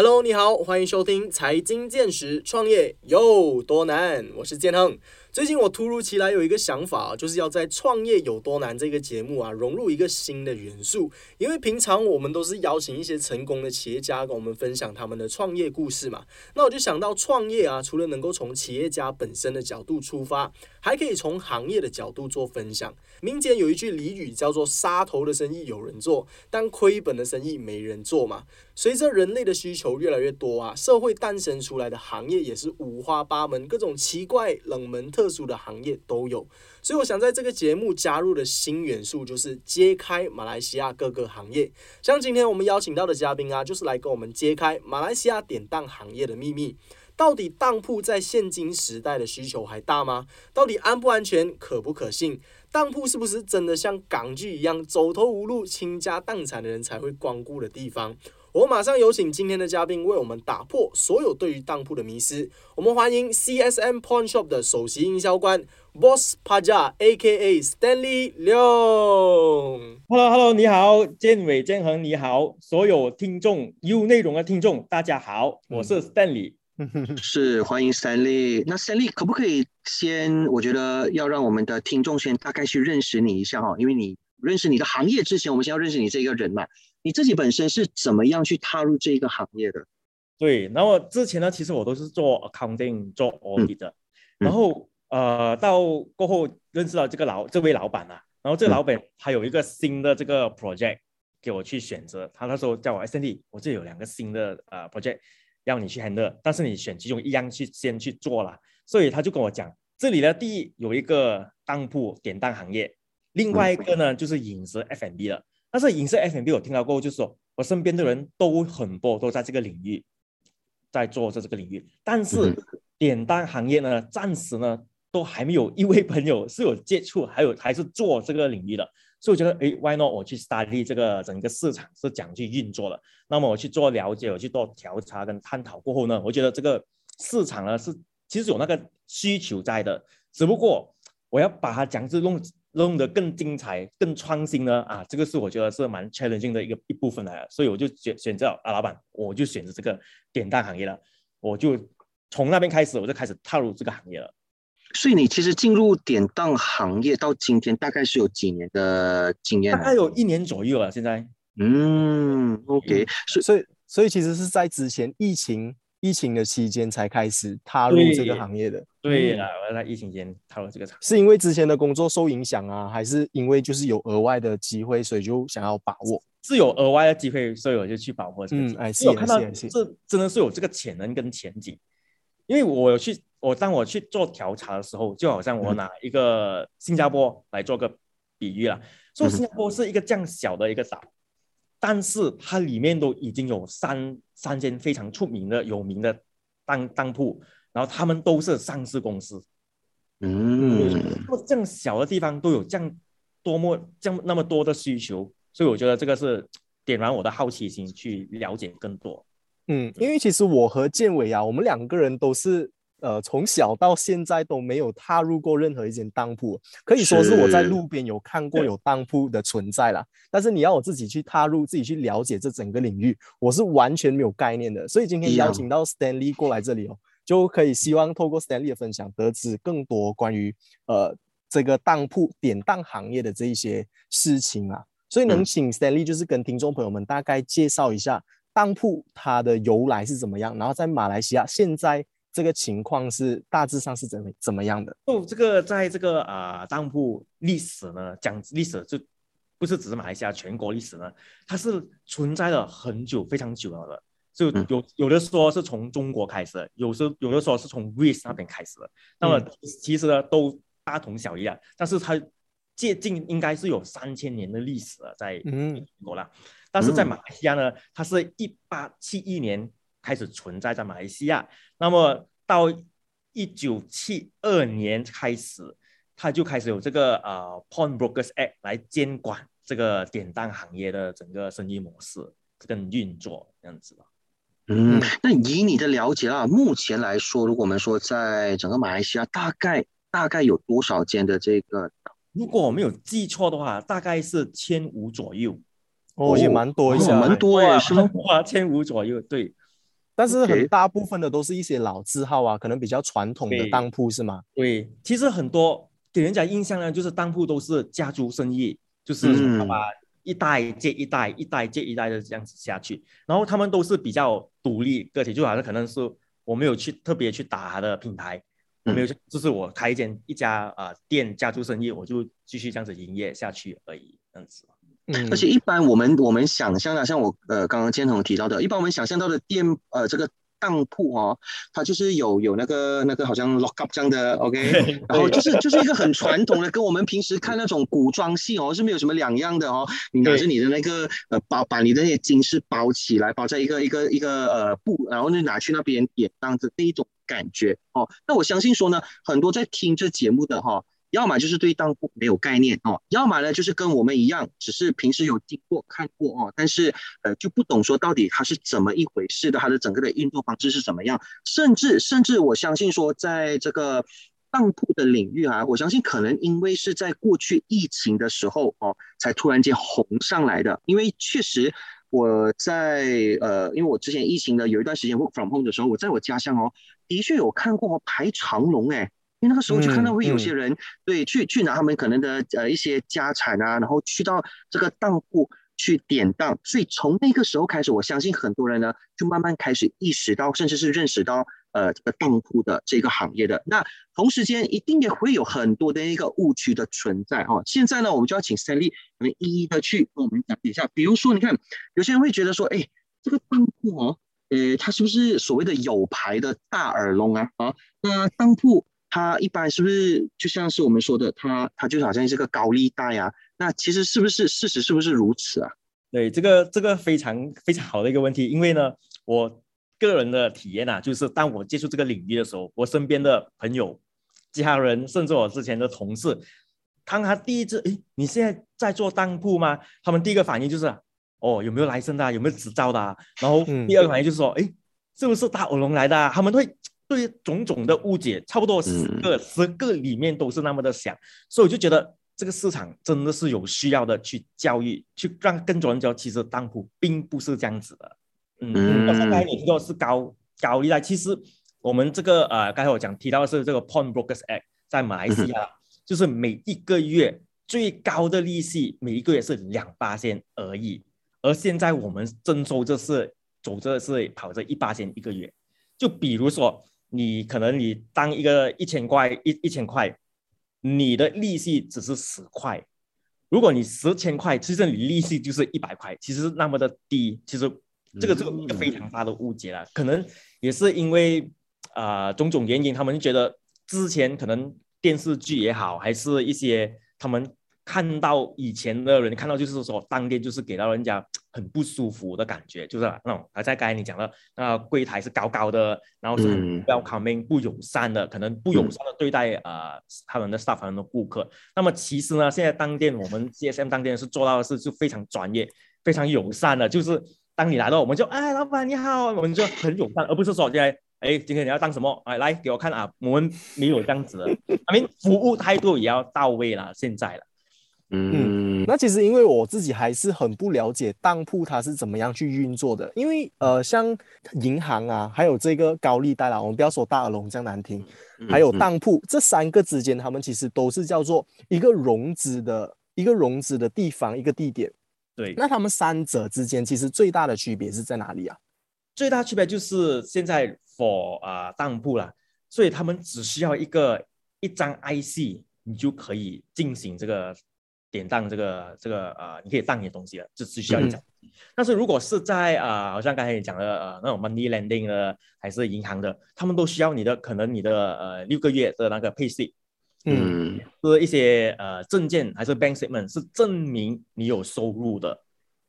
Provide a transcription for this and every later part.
Hello，你好，欢迎收听财经见识，创业有多难？我是建亨。最近我突如其来有一个想法，就是要在《创业有多难》这个节目啊融入一个新的元素。因为平常我们都是邀请一些成功的企业家跟我们分享他们的创业故事嘛，那我就想到创业啊，除了能够从企业家本身的角度出发，还可以从行业的角度做分享。民间有一句俚语叫做“杀头的生意有人做，但亏本的生意没人做”嘛。随着人类的需求越来越多啊，社会诞生出来的行业也是五花八门，各种奇怪、冷门、特特殊的行业都有。所以我想在这个节目加入的新元素，就是揭开马来西亚各个行业。像今天我们邀请到的嘉宾啊，就是来跟我们揭开马来西亚典当行业的秘密。到底当铺在现今时代的需求还大吗？到底安不安全、可不可信？当铺是不是真的像港剧一样，走投无路、倾家荡产的人才会光顾的地方？我马上有请今天的嘉宾为我们打破所有对于当铺的迷思。我们欢迎 CSM Pawn Shop 的首席营销官 Boss Paja，A.K.A. Stanley Leong。Hello，Hello，你好，建伟、建恒，你好，所有听众有内容的听众，大家好，我是 Stanley。是欢迎 Stanley。那 Stanley 可不可以先？我觉得要让我们的听众先大概去认识你一下哈，因为你认识你的行业之前，我们先要认识你这个人嘛。你自己本身是怎么样去踏入这一个行业的？对，然后之前呢，其实我都是做 accounting 做 audit 的，然后呃，到过后认识到这个老这位老板啊，然后这个老板他有一个新的这个 project 给我去选择，他那时候叫我 Stanley，我这有两个新的呃 project。要你去 handle，但是你选其中一样去先去做了，所以他就跟我讲，这里呢，第一有一个当铺典当行业，另外一个呢就是饮食 F&B 了。但是影视 F&B 我听到过后，就是说我身边的人都很多都在这个领域在做这这个领域，但是点单行业呢，暂时呢都还没有一位朋友是有接触，还有 还是做这个领域的。所以我觉得，哎，Why not？我去 study 这个整个市场是怎样去运作的。那么我去做了解，我去做调查跟探讨过后呢，我觉得这个市场呢是其实有那个需求在的，只不过我要把它讲是弄弄得更精彩、更创新呢啊，这个是我觉得是蛮 challenging 的一个一部分来了。所以我就选选择啊，老板，我就选择这个典当行业了。我就从那边开始，我就开始踏入这个行业了。所以你其实进入典当行业到今天大概是有几年的经验？大概有一年左右了。现在，嗯，OK，所以所以所以其实是在之前疫情疫情的期间才开始踏入这个行业的。对啊，我在疫情间踏入这个场，是因为之前的工作受影响啊，还是因为就是有额外的机会，所以就想要把握？是有额外的机会，所以我就去把握。嗯，哎，是，有看到这真的是有这个潜能跟前景，因为我有去。我当我去做调查的时候，就好像我拿一个新加坡来做个比喻了，说新加坡是一个这样小的一个岛，但是它里面都已经有三三间非常出名的有名的当当铺，然后他们都是上市公司。嗯，这样小的地方都有这样多么这样那么多的需求，所以我觉得这个是点燃我的好奇心，去了解更多。嗯，因为其实我和建伟啊，我们两个人都是。呃，从小到现在都没有踏入过任何一间当铺，可以说是我在路边有看过有当铺的存在啦。但是你要我自己去踏入，自己去了解这整个领域，我是完全没有概念的。所以今天邀请到 Stanley 过来这里哦，就可以希望透过 Stanley 的分享，得知更多关于呃这个当铺典当行业的这一些事情啊。所以能请 Stanley 就是跟听众朋友们大概介绍一下当铺它的由来是怎么样，然后在马来西亚现在。这个情况是大致上是怎么怎么样的？哦，这个在这个啊当铺历史呢，讲历史就不是只是马来西亚全国历史呢，它是存在了很久，非常久了的。就有有的说是从中国开始，有时有的说是从 Greece 那边开始的。那么其实呢都大同小异啊，但是它接近应该是有三千年的历史了，在中国了。但是在马来西亚呢，它是一八七一年。开始存在在马来西亚，那么到一九七二年开始，他就开始有这个呃 Pawn Brokers Act 来监管这个典当行业的整个生意模式跟运作这样子吧。嗯，那以你的了解啊，目前来说，如果我们说在整个马来西亚，大概大概有多少间的这个？如果我没有记错的话，大概是千五左右。哦，也蛮多一些，蛮多啊，是吗？哇，千五左右，对。但是很大部分的都是一些老字号啊，可能比较传统的当铺是吗？对，其实很多给人家印象呢，就是当铺都是家族生意，就是把一代接一代，一代接一代的这样子下去，然后他们都是比较独立个体，就好像可能是我没有去特别去打他的品牌，我没有，就是我开一间一家啊店家族生意，我就继续这样子营业下去而已，这样子。而且一般我们我们想象的，像我呃刚刚建彤提到的，一般我们想象到的店呃这个当铺哦，它就是有有那个那个好像 lock up 这样的 OK，然后就是就是一个很传统的，跟我们平时看那种古装戏哦是没有什么两样的哦。你拿着你的那个呃包把你的那些金饰包起来，包在一个一个一个呃布，然后就拿去那边典当的那一种感觉哦。那我相信说呢，很多在听这节目的哈。要么就是对当铺没有概念哦，要么呢就是跟我们一样，只是平时有经过看过哦，但是呃就不懂说到底它是怎么一回事的，它的整个的运作方式是怎么样，甚至甚至我相信说在这个当铺的领域啊，我相信可能因为是在过去疫情的时候哦，才突然间红上来的，因为确实我在呃，因为我之前疫情的有一段时间 work from home 的时候，我在我家乡哦，的确有看过排长龙哎。因为那个时候就看到会有些人对去去拿他们可能的呃一些家产啊，然后去到这个当铺去典当，所以从那个时候开始，我相信很多人呢就慢慢开始意识到，甚至是认识到呃这个当铺的这个行业的。那同时间一定也会有很多的一个误区的存在哦。现在呢，我们就要请 Sally 我们一一的去跟我们讲一下。比如说，你看有些人会觉得说，哎，这个当铺哦，呃，它是不是所谓的有牌的大耳窿啊？啊，那当铺。它一般是不是就像是我们说的，它它就好像是个高利贷啊？那其实是不是事实是不是如此啊？对，这个这个非常非常好的一个问题，因为呢，我个人的体验啊，就是当我接触这个领域的时候，我身边的朋友、家人，甚至我之前的同事，当他第一次，诶，你现在在做当铺吗？他们第一个反应就是，哦，有没有来生的？有没有执照的？然后第二个反应就是说，诶，是不是大耳聋来的？他们会。对种种的误解，差不多十个十个里面都是那么的想，所以我就觉得这个市场真的是有需要的去教育，去让更多人知道，其实当铺并不是这样子的。嗯，刚才你提到是高高利贷，其实我们这个呃，刚才我讲提到的是这个 Pawn Brokers Act，在马来西亚就是每一个月最高的利息，每一个月是两八千而已，而现在我们征收这是走着是跑着一八千一个月，就比如说。你可能你当一个一千块一一千块，你的利息只是十块。如果你十千块，其实你利息就是一百块，其实那么的低。其实这个是一个非常大的误解了。可能也是因为啊种种原因，他们觉得之前可能电视剧也好，还是一些他们。看到以前的人，看到就是说当天就是给到人家 很不舒服的感觉，就是那种啊，在刚才你讲的，那柜台是高高的，然后是很 welcoming 不友善的，可能不友善的对待呃他们的 staff 他们的顾客。那么其实呢，现在当店我们 CSM 当店是做到的是就非常专业、非常友善的，就是当你来到我们就哎老板你好，我们就很友善，而不是说现在哎今天你要当什么哎来给我看啊，我们没有这样子的，I mean 服务态度也要到位了，现在了。嗯，那其实因为我自己还是很不了解当铺它是怎么样去运作的，因为呃，像银行啊，还有这个高利贷啦，我们不要说大耳龙这样难听，还有当铺这三个之间，他们其实都是叫做一个融资的一个融资的地方，一个地点。对，那他们三者之间其实最大的区别是在哪里啊？最大区别就是现在 for 啊当铺啦，所以他们只需要一个一张 IC，你就可以进行这个。典当这个这个呃，你可以当你的东西了，就只需要一张。但是如果是在呃，好像刚才你讲的呃那种 money lending 的，还是银行的，他们都需要你的可能你的呃六个月的那个 pay slip，嗯，是一些呃证件还是 bank statement 是证明你有收入的，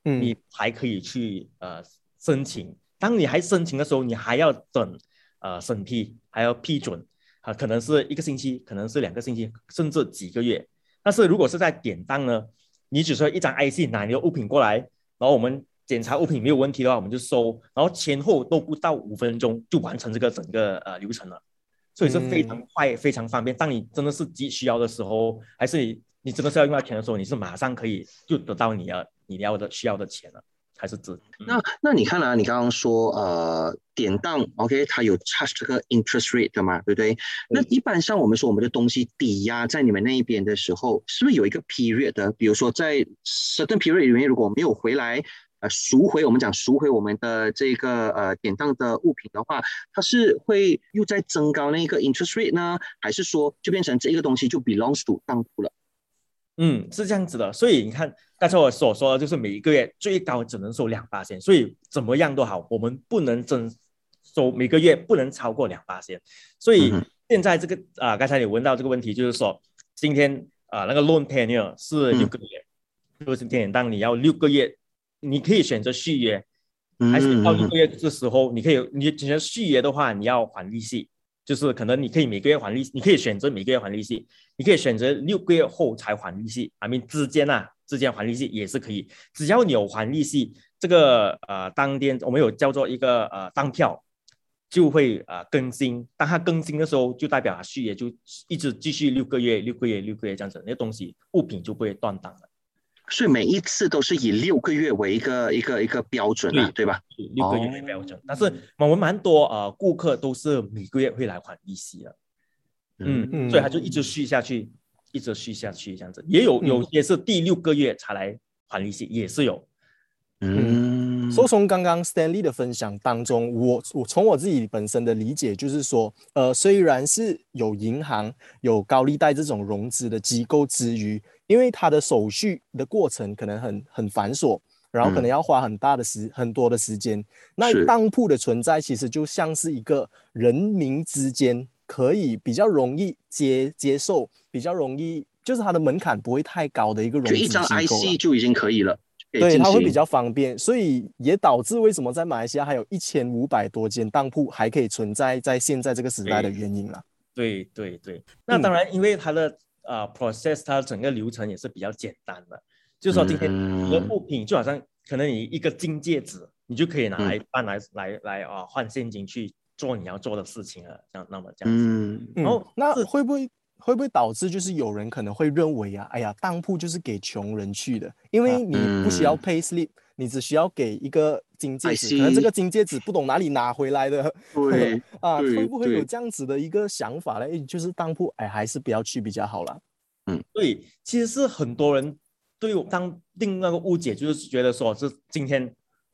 嗯，你才可以去呃申请。当你还申请的时候，你还要等呃审批，还要批准，啊，可能是一个星期，可能是两个星期，甚至几个月。但是如果是在典当呢，你只需要一张 IC 拿你的物品过来，然后我们检查物品没有问题的话，我们就收，然后前后都不到五分钟就完成这个整个呃流程了，所以是非常快、非常方便。当你真的是急需要的时候，还是你你真的是要用到钱的时候，你是马上可以就得到你要你要的需要的钱了。还是资。那那你看啊，你刚刚说呃典当，OK，它有 charge 这个 interest rate 的嘛，对不对？那一般像我们说我们的东西抵押在你们那一边的时候，是不是有一个 period 的？比如说在 certain period 里面，如果没有回来，呃赎回我们讲赎回我们的这个呃典当的物品的话，它是会又在增高那个 interest rate 呢，还是说就变成这个东西就 belongs to 当铺了？嗯，是这样子的，所以你看刚才我所说的，就是每一个月最高只能收两八千，所以怎么样都好，我们不能增收每个月不能超过两八千。所以现在这个啊，刚才你问到这个问题，就是说今天啊那个 loan tenure 是六个月，就是典当你要六个月，你可以选择续约，还是到六个月的时候，你可以你选择续约的话，你要还利息。就是可能你可以每个月还利息，你可以选择每个月还利息，你可以选择六个月后才还利息。I mean 之间啊，之间还利息也是可以，只要你有还利息，这个呃当天我们有叫做一个呃当票，就会呃更新。当它更新的时候，就代表它续约就一直继续六个月、六个月、六个月这样子，那东西物品就不会断档了。所以每一次都是以六个月为一个一个一个标准啊，对吧？六个月为标准，但是我们蛮多呃顾客都是每个月会来还利息的，嗯，所以他就一直续下去，一直续下去这样子。也有有些是第六个月才来还利息，也是有。嗯，所以从刚刚 Stanley 的分享当中，我我从我自己本身的理解就是说，呃，虽然是有银行有高利贷这种融资的机构之余。因为它的手续的过程可能很很繁琐，然后可能要花很大的时很多的时间。那当铺的存在其实就像是一个人民之间可以比较容易接接受，比较容易就是它的门槛不会太高的一个融资机构。就一张 IC 就已经可以了，对，它会比较方便，所以也导致为什么在马来西亚还有一千五百多间当铺还可以存在在现在这个时代的原因了。对对对，那当然因为它的。啊，process 它整个流程也是比较简单的，就是说今天你的物品就好像可能你一个金戒指，你就可以拿来办来来来啊换现金去做你要做的事情了，这样那么这样子。嗯，然后那会不会会不会导致就是有人可能会认为啊，哎呀，当铺就是给穷人去的，因为你不需要 pay slip，你只需要给一个金戒指，可能这个金戒指不懂哪里拿回来的。对 啊，会不会有这样子的一个想法呢？就是当铺哎，还是不要去比较好了。嗯，对，其实是很多人对我当定那个误解，就是觉得说是今天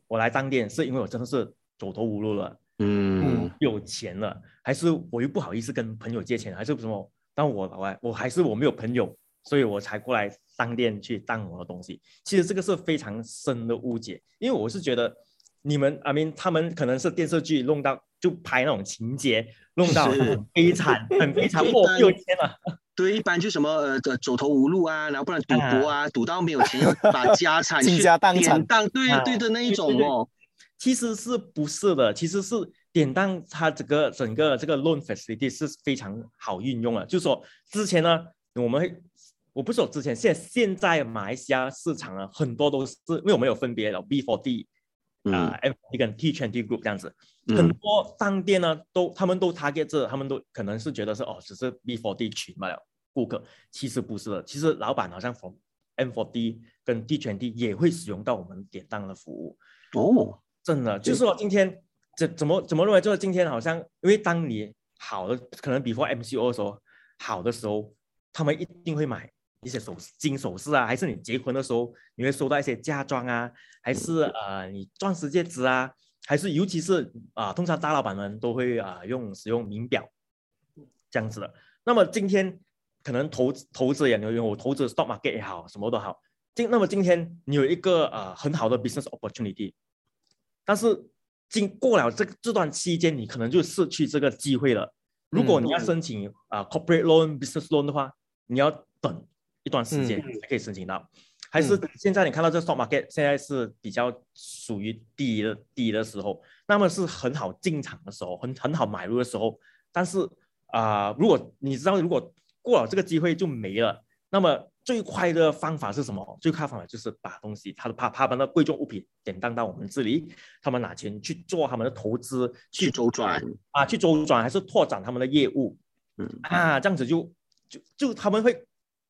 我来当店，是因为我真的是走投无路了，嗯，有钱了，还是我又不好意思跟朋友借钱，还是什么？但我我我还是我没有朋友，所以我才过来当店去当我的东西。其实这个是非常深的误解，因为我是觉得你们阿明他们可能是电视剧弄到就拍那种情节，弄到很悲惨，很悲惨，我有钱了。对，一般就什么呃走投无路啊，然后不然赌博啊，赌到没有钱要把家产 倾家荡产，对对的那一种哦。其实是不是的？其实是典当它整个整个这个 loan facility 是非常好运用的。就是说之前呢，我们会我不是说之前，现现在马来西亚市场啊，很多都是因为我们有分别了 B for D 啊，F 跟 T twenty group 这样子，很多商店呢都他们都 target 这，他们都可能是觉得是哦，只是 B for D 群罢了。顾客。其实不是的，其实老板好像 from M for D 跟 t 全 d 也会使用到我们典当的服务。哦，真的就是说今天怎怎么怎么认为就是今天好像因为当你好的可能 before MCO 的时候好的时候，他们一定会买一些首金首饰啊，还是你结婚的时候你会收到一些嫁妆啊，还是呃你钻石戒指啊，还是尤其是啊通常大老板们都会啊用使用名表这样子的，那么今天。可能投投资也牛，我投资 stock market 也好，什么都好。今那么今天你有一个呃很好的 business opportunity，但是经过了这这段期间，你可能就失去这个机会了。如果你要申请啊 corporate loan、business loan 的话，你要等一段时间才可以申请到。还是现在你看到这 stock market 现在是比较属于低的低的时候，那么是很好进场的时候，很很好买入的时候。但是啊，如果你知道如果过了这个机会就没了。那么最快的方法是什么？最快方法就是把东西，他的怕怕把那贵重物品典当到我们这里，他们拿钱去做他们的投资，去周转啊，去周转还是拓展他们的业务，嗯啊，这样子就就就他们会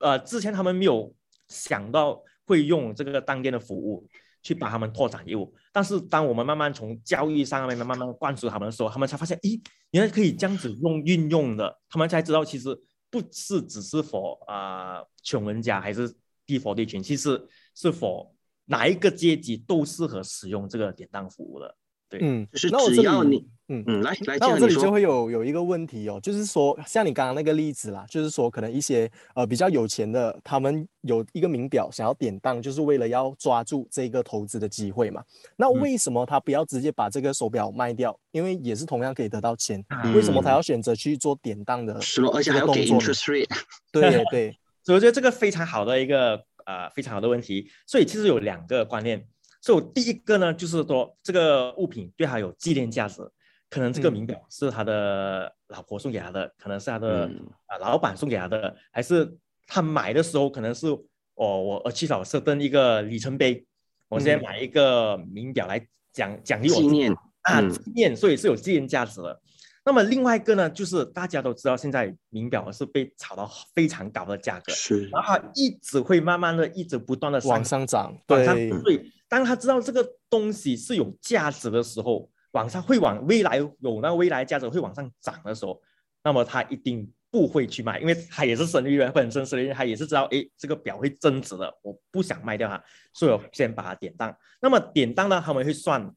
呃，之前他们没有想到会用这个当店的服务，去帮他们拓展业务。但是当我们慢慢从教育上面慢慢灌输他们的时候，他们才发现，咦，原来可以这样子用运用的，他们才知道其实不是只是否啊穷人家还是低福利群，其实是否哪一个阶级都适合使用这个典当服务的。对，嗯，就是那我只这里要你，嗯嗯，来来，那我这里就会有有一个问题哦，就是说，像你刚刚那个例子啦，就是说，可能一些呃比较有钱的，他们有一个名表想要典当，就是为了要抓住这个投资的机会嘛。那嗯为什么他不要直接把这个手表卖掉？因为也是同样可以得到钱，啊为什么他嗯要选择去做典当的是咯，而且还要给？interest rate，对 对，所以我觉得这个非常好的一个呃非常好的问题。所以其实有两个观念。所以我第一个呢，就是说这个物品对他有纪念价值，可能这个嗯。名表是他的老婆送给他的，可能是他的嗯。啊、老板送给他的，还是他买的时候可能是哦我我去找设登一个里程碑，我现在嗯。买一个名表来奖奖励我纪念，啊，嗯。纪念，所以是有纪念价值的。那么另外一个呢，就是大家都知道，现在名表是被炒到非常高的价格，是。然后它一直会慢慢的、一直不断的往上涨，对上对，对，当他知道这个东西是有价值的时候，往上会往未来有那个未来价值会往上涨的时候，那么他一定不会去卖，因为他也是生意人，本身生意人他也是知道，哎，这个表会增值的，我不想卖掉它，所以我先把它典当。那么典当呢，他们会算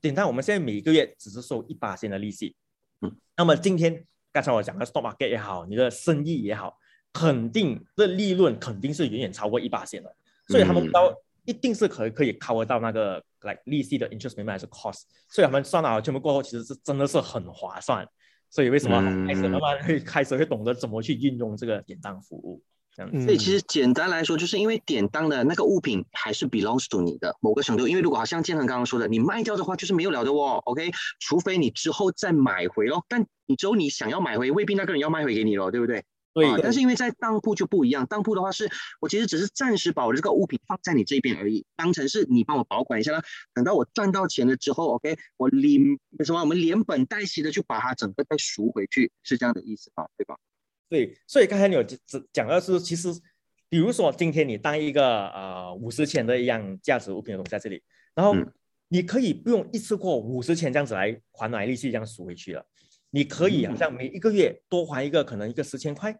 典当，我们现在每个月只是收一八千的利息，嗯，那么今天刚才我讲的 stock market 也好，你的生意也好，肯定的利润肯定是远远超过一八千的，所以他们嗯知道一定是可以可以 cover 到那个来利息的 interest payment 还是 cost，所以他们算了全部过后，其实是真的是很划算。所以为什么嗯开始慢慢会开始会懂得怎么去运用这个典当服务，这样子。嗯所以其实简单来说，就是因为典当的那个物品还是 belongs to 你的某个程度，因为如果好像建恒刚刚说的，你卖掉的话就是没有了的哦，OK，除非你之后再买回咯，但你之后你想要买回，未必那个人要卖回给你咯，对不对？对啊，但是因为在当铺就不一样，当铺的话是我其实只是暂时把我这个物品放在你这边而已，当成是你帮我保管一下啦。等到我赚到钱了之后，OK，我连什么我们连本带息的就把它整个再赎回去，是这样的意思吧？对吧？对，所以刚才你有讲讲的是，其实比如说今天你当一个呃五十钱的一样价值物品的东西在这里，然后嗯你可以不用一次过五十钱这样子来还来利息这样赎回去了，你可以好像每一个月多还一个可能一个十千块，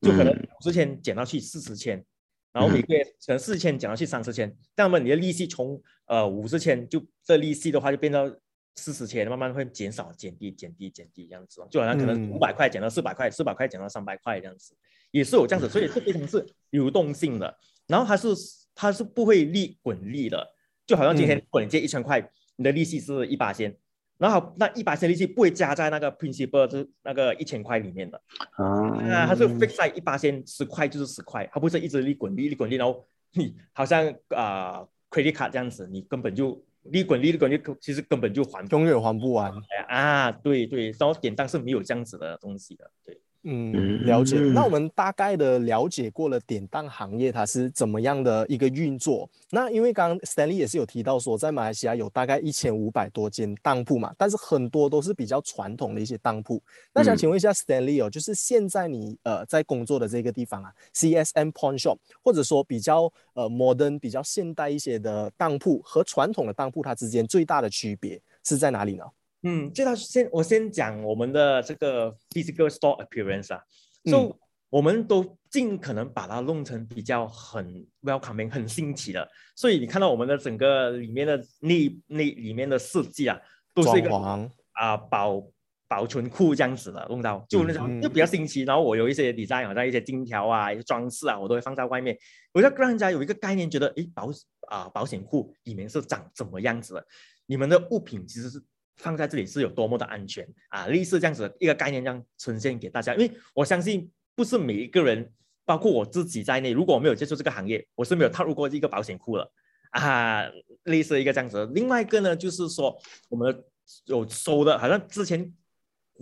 就可能十千减到去四十千，然后每个月可能四十千减到去三十千，那么你的利息从呃五十千就这利息的话就变到四十千，慢慢会减少、减低、减低、减低这样子哦，就好像可能嗯。五百块减到四百块，四百块减到三百块这样子，也是有这样子，所以这非常是流动性的，然后它是它是不会利滚利的，就好像今天嗯。如果你借一千块，你的利息是一八千。然后那一百千利息不会加在那个 principal 就是那个一千块里面的，啊，啊，它是 fix 在一八千十块就是十块，它不是一直利滚利利滚利，然后你好像啊、credit card 这样子，你根本就利滚利利滚利，其实根本就还永远还不完。啊，对对，然后典当是没有这样子的东西的，对。嗯，了解。那嗯我们大概的了解过了典当行业它是怎么样的一个运作。那因为刚刚 Stanley 也是有提到说，在马来西亚有大概一千五百多间当铺嘛，但是很多都是比较传统的一些当铺。那想嗯请问一下 Stanley 哦，就是现在你呃在工作的这个地方啊，CSM Pawn Shop，或者说比较呃 modern、比较现代一些的当铺和传统的当铺它之间最大的区别是在哪里呢？嗯，这道先我先讲我们的这个 physical store appearance 啊，嗯。就、我们都尽可能把它弄成比较很 welcoming、很新奇的，所以你看到我们的整个里面的内内里面的设计啊，都是一个啊、保保存库这样子的弄到，就那种、嗯。就比较新奇。然后我有一些 design，好像一些金条啊、一些装饰啊，我都会放在外面，我要让人家有一个概念，觉得诶保啊、保险库里面是长怎么样子的，你们的物品其实是。放在这里是有多么的安全啊！类似这样子的一个概念，这样呈现给大家。因为我相信，不是每一个人，包括我自己在内，如果我没有接触这个行业，我是没有踏入过一个保险库的啊。类似一个这样子。另外一个呢，就是说我们有收的，好像之前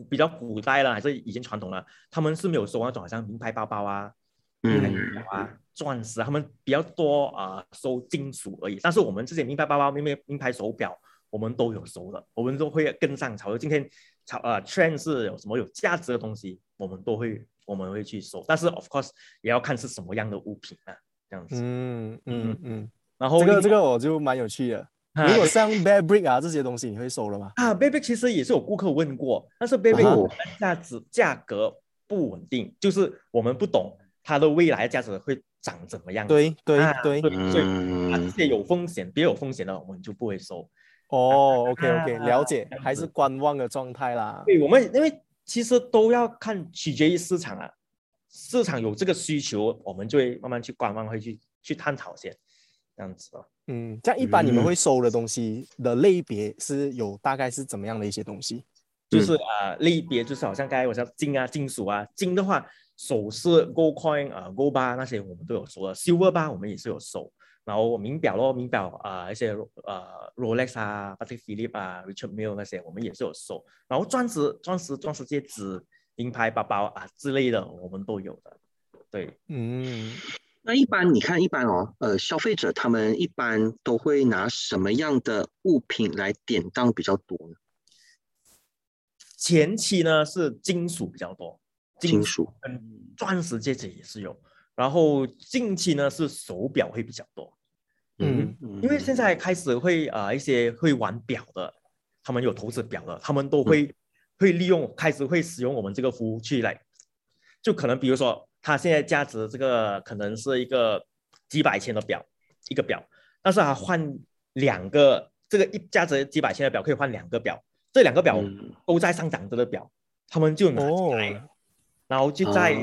比较古代了，还是以前传统了，他们是没有收那种好像名牌包包啊、名牌嗯表啊、钻石啊，他们比较多啊、呃收金属而已。但是我们这些名牌包包、名牌名牌手表。我们都有收的，我们都会跟上潮流。今天潮呃 trend 是有什么有价值的东西，我们都会我们会去收。但是 of course 也要看是什么样的物品啊，这样子。嗯嗯嗯，然后这个这个我就蛮有趣的。如果像 Bear Brick 啊这些东西，你会收了吗？啊，Bear Brick 其实也是有顾客问过，但是 Bear Brick 价值价格不稳定，就是我们不懂它的未来价值会长怎么样。对对对，所以啊这些有风险、别有风险的，我们就不会收。哦，OK OK，了解，还是观望的状态啦。对，我们因为其实都要看取决于市场啊，市场有这个需求，我们就会慢慢去观望，会去去探讨先。这样子哦，嗯，这样一般你们会收的东西的类别是有大概是怎么样的一些东西？就是啊，类别就是好像刚才我说金啊、金属啊，金的话，首饰、gold coin 啊、gold bar 那些我们都有收的，silver bar 我们也是有收，然后名表咯，名表啊，一些呃 Rolex 啊、Patek Philippe 啊、Richard Mille 那些我们也是有收，然后钻石、钻石、钻石戒指、名牌包包啊之类的我们都有的，对，嗯。那一般你看，一般哦，呃，消费者他们一般都会拿什么样的物品来典当比较多呢？前期呢是金属比较多，金属嗯钻石戒指也是有，然后近期呢是手表会比较多，嗯，因为现在开始会呃一些会玩表的，他们有投资表的，他们都会会利用开始会使用我们这个服务去来，就可能比如说。它现在价值这个可能是一个几百千的表，一个表，但是他换两个，这个一价值几百千的表可以换两个表，这两个表都在上涨着的表，他们就拿来，然后就在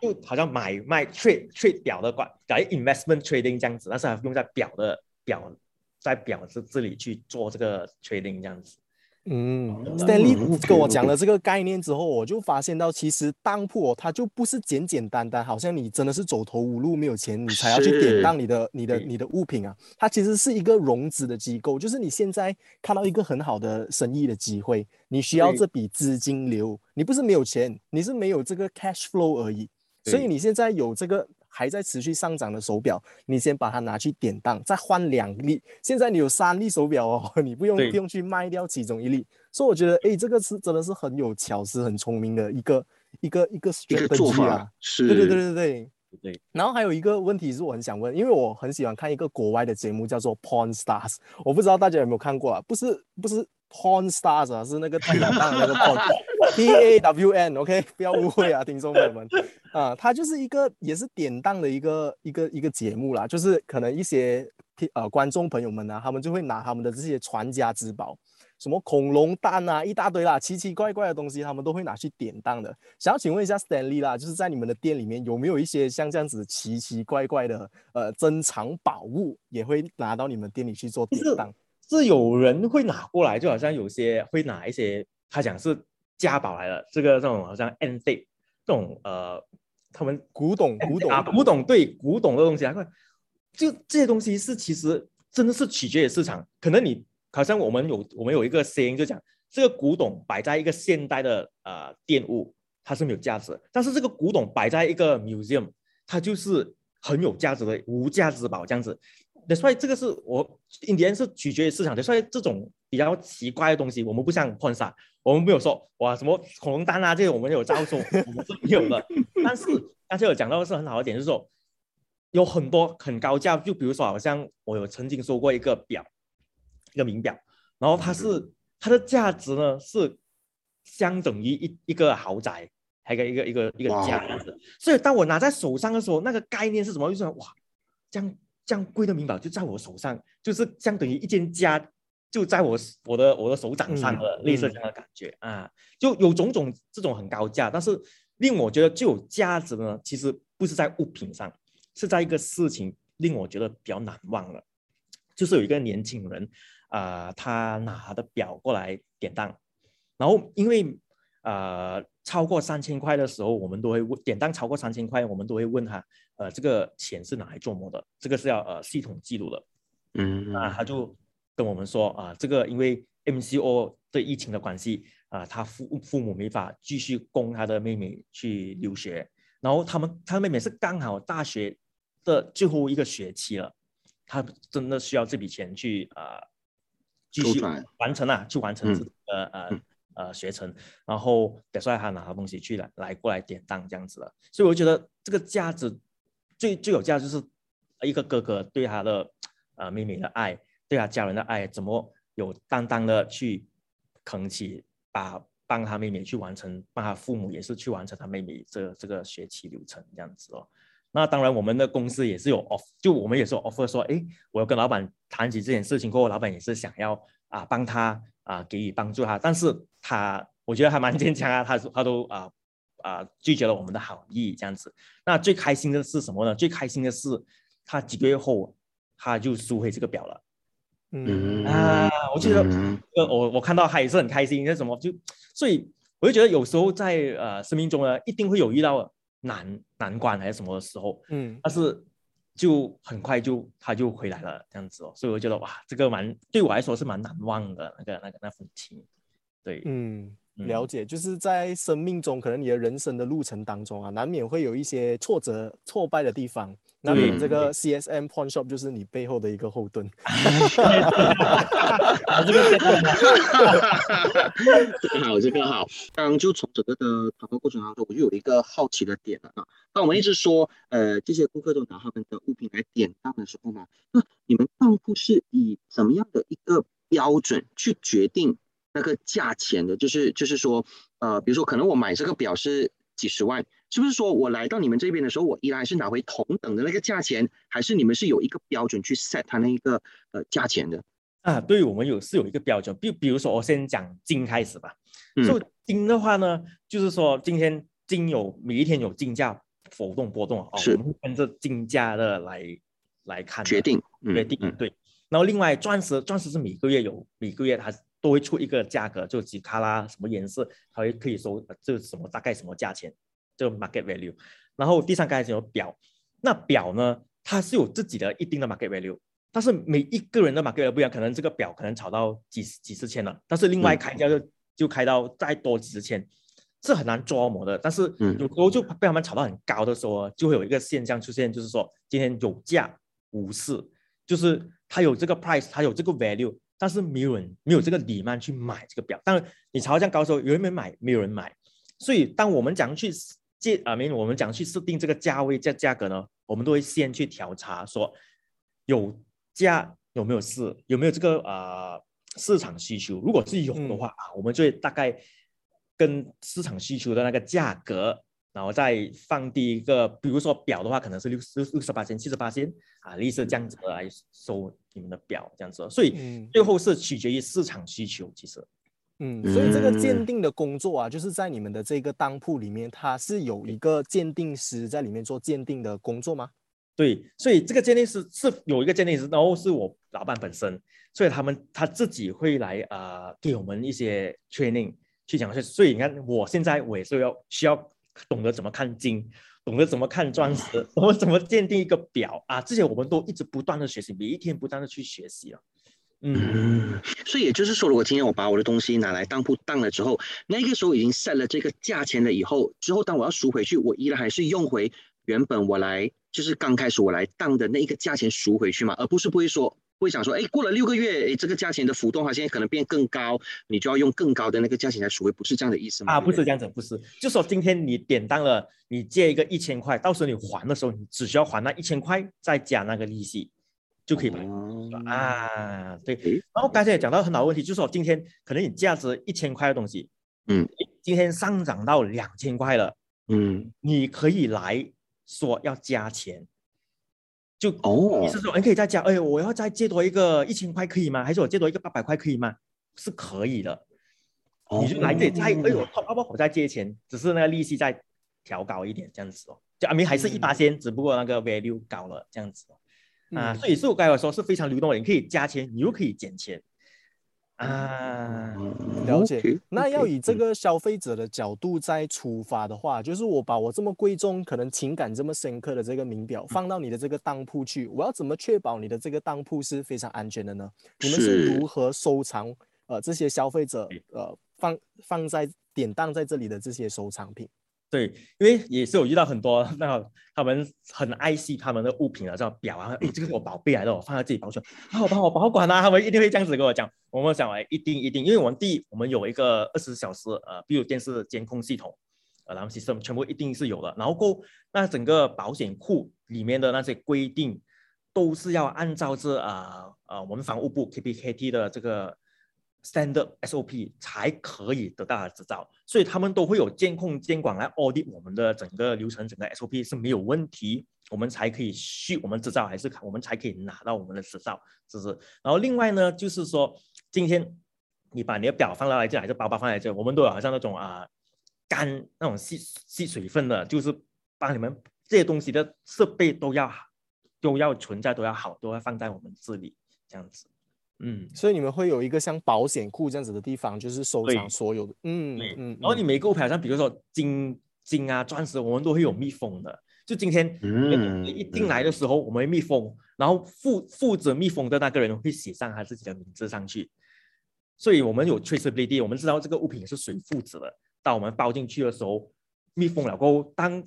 就好像买卖 trade trade 表的管，搞 investment trading 这样子，但是还用在表的表，在表这这里去做这个 trading 这样子。嗯，Stanley 跟我讲了这个概念之后，我就发现到，其实当铺它就不是简简单单，好像你真的是走投无路没有钱，你才要去典当你的、你的、你的物品啊。它其实是一个融资的机构，就是你现在看到一个很好的生意的机会，你需要这笔资金流，你不是没有钱，你是没有这个 cash flow 而已。所以你现在有这个。还在持续上涨的手表，你先把它拿去典当，再换两粒。现在你有三粒手表哦，你不用不用去卖掉其中一粒。所以我觉得，哎，这个是真的是很有巧思、很聪明的一个一个一个一个做法。是，对对对对对对。然后还有一个问题是我很想问，因为我很喜欢看一个国外的节目，叫做《Porn Stars》，我不知道大家有没有看过啊？不是不是。Porn stars 啊，是那个典当那个 porn，P A W N，OK，不要误会啊，听众朋友们啊，它就是一个也是典当的一个一个一个节目啦，就是可能一些呃观众朋友们呢，他们就会拿他们的这些传家之宝，什么恐龙蛋啊，一大堆啦，奇奇怪怪的东西，他们都会拿去典当的。想要请问一下 Stanley 啦，就是在你们的店里面有没有一些像这样子奇奇怪怪的呃珍藏宝物，也会拿到你们店里去做典当？是有人会拿过来，就好像有些会拿一些，他讲是家宝来的，这个这种好像 antique 这种呃，他们古董古董啊古董对古董的东西啊，就这些东西是其实真的是取决于市场，可能你好像我们有我们有一个 saying 就讲，这个古董摆在一个现代的呃店屋，它是没有价值，但是这个古董摆在一个 museum，它就是很有价值的无价之宝这样子。所以这个是我印第安是取决于市场的，所以这种比较奇怪的东西，我们不像矿砂，我们没有说哇什么恐龙蛋啊这些，我们有招收，我们是没有的。但是刚才有讲到的是很好的点，就是说有很多很高价，就比如说好像我有曾经说过一个表，一个名表，然后它是它的价值呢是相等于一一个豪宅，还有一个一个一个家子。所以当我拿在手上的时候，那个概念是什么？就是哇，这样。这样贵的名表就在我手上，就是相等于一间家就在我我的我的手掌上的类似这样的感觉啊，就有种种这种很高价，但是令我觉得最有价值的呢，其实不是在物品上，是在一个事情令我觉得比较难忘了，就是有一个年轻人啊，他拿的表过来典当，然后因为呃。超过三千块的时候，我们都会问典当超过三千块，我们都会问他，呃，这个钱是拿来做么的？这个是要呃系统记录的。嗯，那他就跟我们说啊，这个因为 MCO 对疫情的关系啊，他父父母没法继续供他的妹妹去留学，然后他们他妹妹是刚好大学的最后一个学期了，他真的需要这笔钱去啊继续完成啊，去完成这个呃。呃，学成，然后得出来他拿的东西去来来过来典当这样子的，所以我觉得这个价值最最有价值就是一个哥哥对他的啊妹妹的爱，对他家人的爱，怎么有担当的去扛起，把帮他妹妹去完成，帮他父母也是去完成他妹妹这这个学期流程这样子哦。那当然，我们的公司也是有 off，就我们也是 offer 说，哎，我要跟老板谈起这件事情过后，老板也是想要啊帮他啊给予帮助他，但是他我觉得还蛮坚强啊，他他都啊啊拒绝了我们的好意这样子。那最开心的是什么呢？最开心的是他几个月后他就赎回这个表了。嗯啊，我觉得呃我我看到他也是很开心，那什么就所以我就觉得有时候在呃生命中呢，一定会有遇到。难难关还是什么的时候，嗯，但是就很快就他就回来了这样子哦，所以我觉得哇，这个蛮对我来说是蛮难忘的那个那个那份情，对，嗯。了解，就是在生命中，可能你的人生的路程当中啊，难免会有一些挫折、挫败的地方。那你这个 CSM Pawn Shop 就是你背后的一个后盾。这 个好，这个好。刚就从整个的讨论过程当中，我就有一个好奇的点了啊。那我们一直说，呃，这些顾客都拿他们的物品来典当的时候呢，那你们当铺是以怎么样的一个标准去决定？那个价钱的，就是就是说，呃，比如说可能我买这个表是几十万，是不是说我来到你们这边的时候，我依然是拿回同等的那个价钱，还是你们是有一个标准去 set 它那一个呃价钱的？啊，对，我们有是有一个标准，比比如说我先讲金开始吧。所以金的话呢，就是说今天金有每一天有金价浮动波动哦，我们会跟着金价的来来看决定决定对。然后另外钻石钻石是每个月有每个月它。都会出一个价格，就几卡拉什么颜色，它会可以收，这什么大概什么价钱，这个 market value。然后第三个是有表，那表呢，它是有自己的一定的 market value，但是每一个人的 market value 不一样，可能这个表可能炒到几几十千了，但是另外开价就就开到再多几十千，是很难捉摸的。但是有时候就被他们炒到很高的时候，就会有一个现象出现，就是说今天有价无市，就是它有这个 price，它有这个 value。但是没有人没有这个理曼去买这个表，当然你朝向高时候有人没买，没有人买，所以当我们讲去借啊，没我们讲去设定这个价位价价格呢，我们都会先去调查说有价有没有市，有没有这个呃市场需求，如果是有的话啊，我们就会大概跟市场需求的那个价格。然后再放低一个，比如说表的话，可能是六十六十八千、七十八千啊，类似这样子来收你们的表这样子，所以最后是取决于市场需求，其实。嗯，所以这个鉴定的工作啊，就是在你们的这个当铺里面，它是有一个鉴定师在里面做鉴定的工作吗？对，所以这个鉴定师是有一个鉴定师，然后是我老板本身，所以他们他自己会来呃给我们一些 training 去讲所以你看我现在我也是要需要。懂得怎么看金，懂得怎么看钻石，我们怎么鉴定一个表啊？这些我们都一直不断的学习，每一天不断的去学习啊。嗯，所以也就是说，如果今天我把我的东西拿来当铺当了之后，那个时候已经 set 了这个价钱了，以后之后当我要赎回去，我依然还是用回原本我来就是刚开始我来当的那一个价钱赎回去嘛，而不是不会说。会想说，哎，过了六个月，哎，这个价钱的浮动哈，现在可能变更高，你就要用更高的那个价钱来赎回，不是这样的意思吗？啊，不是这样子，不是，就说今天你典当了，你借一个一千块，到时候你还的时候，你只需要还那一千块，再加那个利息，就可以买啊。对。然后刚才也讲到很好的问题，就是说今天可能你价值一千块的东西，嗯，今天上涨到两千块了，嗯，你可以来说要加钱。就哦，意思说你可以再加，哎，我要再借多一个一千块可以吗？还是我借多一个八百块可以吗？是可以的，你就来这里再，哎呦，好不好？我再借钱，只是那个利息再调高一点这样子哦。就阿明还是一八千，只不过那个 value 高了这样子哦啊。所以是我刚才说是非常流动的，你可以加钱，你又可以减钱。啊，了解。那要以这个消费者的角度再出发的话，就是我把我这么贵重、可能情感这么深刻的这个名表放到你的这个当铺去，我要怎么确保你的这个当铺是非常安全的呢？你们是如何收藏呃这些消费者呃放放在典当在这里的这些收藏品？对，因为也是有遇到很多那他们很爱惜他们的物品啊，叫表啊，哎，这个是我宝贝来的，我放在自己保存，好帮我保管啊，他们一定会这样子跟我讲。我们想哎，一定一定，因为我们第一，我们有一个二十小时呃，比如电视监控系统，呃，然后 system 全部一定是有的。然后够那整个保险库里面的那些规定，都是要按照这啊呃我们房屋部 KPKT 的这个 standard SOP 才可以得到的执照，所以他们都会有监控监管来 audit 我们的整个流程，整个 SOP 是没有问题，我们才可以续我们执照，还是我们才可以拿到我们的执照，是不是？然后另外呢，就是说今天你把你的表放到来这，还是包包放在这，我们都有好像那种啊干那种吸吸水分的，就是帮你们这些东西的设备都要都要存在，都要好，都要放在我们这里这样子。嗯，所以你们会有一个像保险库这样子的地方，就是收藏所有的。嗯嗯。然后你每个物品上，比如说金金啊、钻石，我们都会有密封的。就今天嗯一进来的时候，我们会密封，然后负负责密封的那个人会写上他自己的名字上去。所以我们有 traceability，我们知道这个物品是谁负责的。当我们包进去的时候，密封了过后，当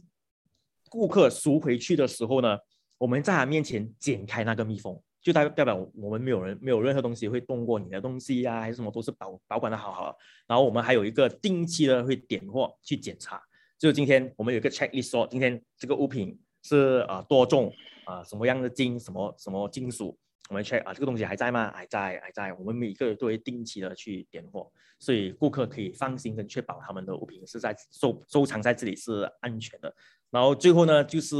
顾客赎回去的时候呢，我们在他面前剪开那个密封。就代代表我们没有人没有任何东西会动过你的东西呀，还是什么都是保保管的好好。然后我们还有一个定期的会点货去检查。就是今天我们有一个 checklist 说，今天这个物品是啊多重啊什么样的金什么什么金属，我们 check 啊这个东西还在吗？还在还在。我们每一个都会定期的去点货，所以顾客可以放心的确保他们的物品是在收收藏在这里是安全的。然后最后呢就是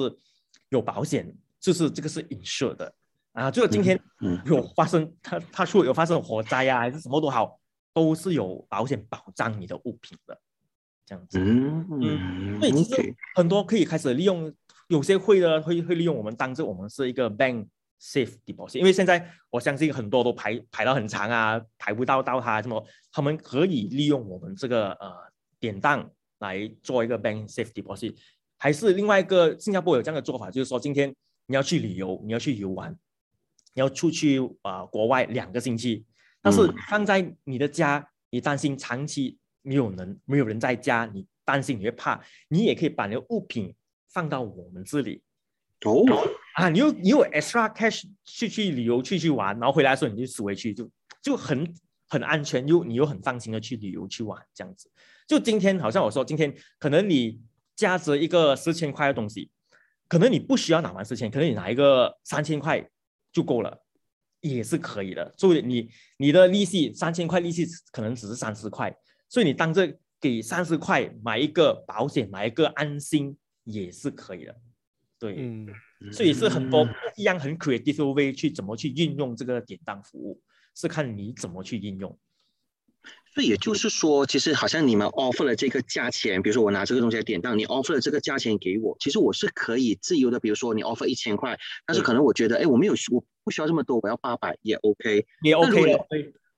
有保险，就是这个是 insure 的。啊，就今天有发生，他他说有发生火灾呀，还是什么都好，都是有保险保障你的物品的，这样子。嗯嗯，所以其实很多可以开始利用，有些会的会会利用我们当做我们是一个 bank safe deposit，因为现在我相信很多都排排到很长啊，排不到到他什么，他们可以利用我们这个呃典当来做一个 bank safe deposit，还是另外一个新加坡有这样的做法，就是说今天你要去旅游，你要去游玩。要出去啊，国外两个星期，但是放在你的家，你担心长期没有人没有人在家，你担心你会怕，你也可以把你的物品放到我们这里。哦，啊，你有你有 extra cash 去去旅游去去玩，然后回来的时候你就赎回去，就就很很安全，又你又很放心的去旅游去玩这样子。就今天好像我说，今天可能你价值一个四千块的东西，可能你不需要拿完四千，可能你拿一个三千块。就够了，也是可以的。所以你你的利息三千块利息可能只是三十块，所以你当这给三十块买一个保险，买一个安心也是可以的。对，嗯，所以是很多一样很 creative way 去怎么去运用这个典当服务，是看你怎么去应用。所以也就是说，其实好像你们 offer 了这个价钱，比如说我拿这个东西来典当，你 offer 了这个价钱给我，其实我是可以自由的。比如说你 offer 一千块，但是可能我觉得，哎，我没有，我不需要这么多，我要八百也 OK，也 OK。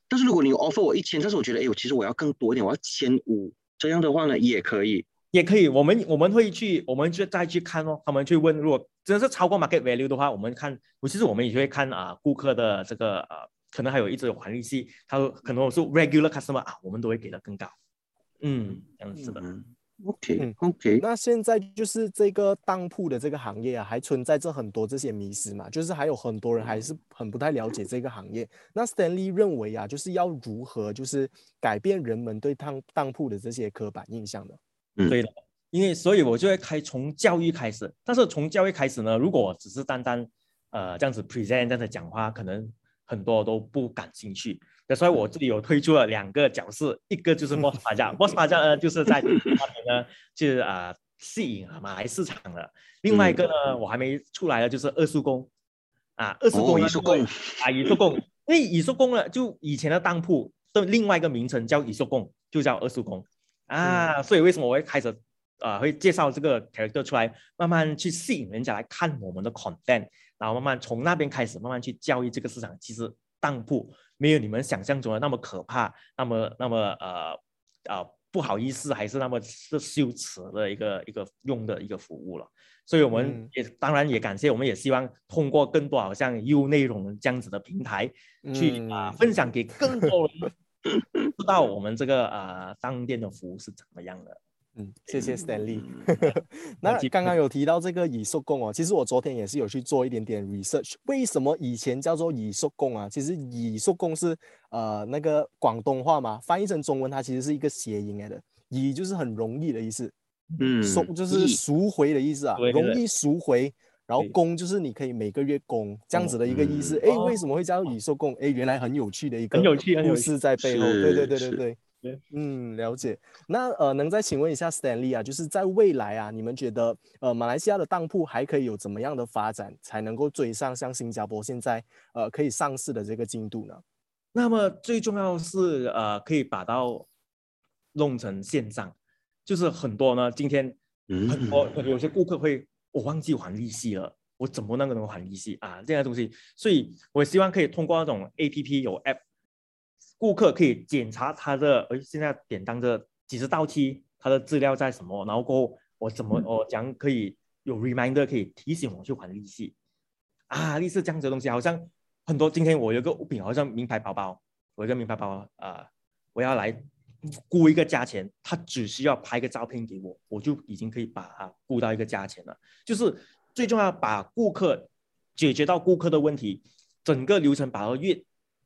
但是如果你 offer 我一千，但是我觉得，哎，我其实我要更多一点，我要千五，这样的话呢，也可以，也可以。我们我们会去，我们就再去看哦。他们去问，如果真的是超过 market value 的话，我们看，我其实我们也会看啊，顾客的这个呃。可能还有一直有还利息，他说可能我说 regular customer 啊，我们都会给的更高，嗯，这样子的，OK OK。那现在就是这个当铺的这个行业啊，还存在着很多这些迷思嘛，就是还有很多人还是很不太了解这个行业。那 Stanley 认为啊，就是要如何就是改变人们对当当铺的这些刻板印象的？嗯，对的，因为所以我就会开从教育开始，但是从教育开始呢，如果只是单单呃这样子 present 这样子讲话，可能。很多都不感兴趣，所以我这里有推出了两个角色，一个就是甲，Boss 马甲呢就是在那边呢，就是啊吸引马来市场的。另外一个呢，我还没出来的就是二叔公，啊二叔公，二叔公，啊二叔公，因为二叔公呢，就以前的当铺的另外一个名称叫二叔公，就叫二叔公。啊，所以为什么我会开始啊会介绍这个 character 出来，慢慢去吸引人家来看我们的 content。然后慢慢从那边开始，慢慢去教育这个市场。其实当铺没有你们想象中的那么可怕，那么那么呃呃不好意思，还是那么是羞耻的一个一个用的一个服务了。所以我们也当然也感谢，我们也希望通过更多好像优内容这样子的平台，去啊分享给更多人知道我们这个呃商店的服务是怎么样的。嗯，谢谢 Stanley。那刚刚有提到这个以寿工哦，其实我昨天也是有去做一点点 research。为什么以前叫做以寿工啊？其实以寿工是呃那个广东话嘛，翻译成中文它其实是一个谐音来的。以就是很容易的意思，嗯，赎就是赎回的意思啊，容易赎回然后供就是你可以每个月供这样子的一个意思。哎、哦为什么会叫羽兽供？哎，原来很有趣的一个很有趣的故事在背后。对对对对对。嗯，了解。那呃，能再请问一下 Stanley 啊，就是在未来啊，你们觉得呃马来西亚的当铺还可以有怎么样的发展，才能够追上像新加坡现在呃可以上市的这个进度呢？那么最重要是呃，可以把到弄成线上，就是很多呢，今天很多嗯有些顾客会我忘记还利息了，我怎么那个能还利息啊？这样的东西，所以我希望可以通过那种 A P P 有 App，顾客可以检查他的，哎，现在典当的几时到期，他的资料在什么，然后过后我怎么我讲可以有 reminder 可以提醒我去还利息啊，类似这样子的东西，好像很多。今天我有个物品，好像名牌包包，我有一个名牌包包啊、呃我要来估一个价钱，他只需要拍个照片给我，我就已经可以把它估到一个价钱了。就是最重要，把顾客解决到顾客的问题，整个流程把它越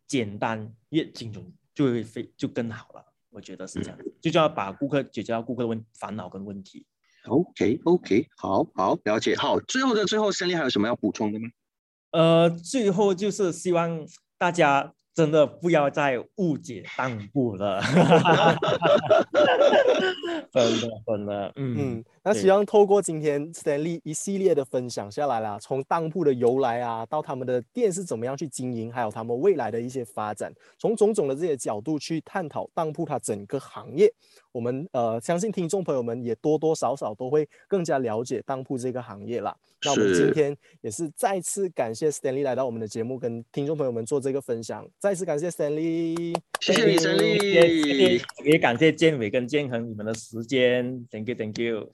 简单越精准，就会非就更好了。我觉得是这样子，最重要把顾客解决到顾客的问烦恼跟问题。OK OK，好好了解。好，最后的最后，Stanley 还有什么要补充的吗？呃，最后就是希望大家真的不要再误解当铺了，真的真的，嗯嗯，那希望透过今天 Stanley 一系列的分享下来啦，从当铺的由来啊，到他们的店是怎么样去经营，还有他们未来的一些发展，从种种的这些角度去探讨当铺它整个行业。我们呃相信听众朋友们也多多少少都会更加了解当铺这个行业啦。那我们今天也是再次感谢 Stanley 来到我们的节目，跟听众朋友们做这个分享。再次感谢 Stanley，谢谢，Stanley。也感谢建伟跟建恒你们的时间，thank you thank you。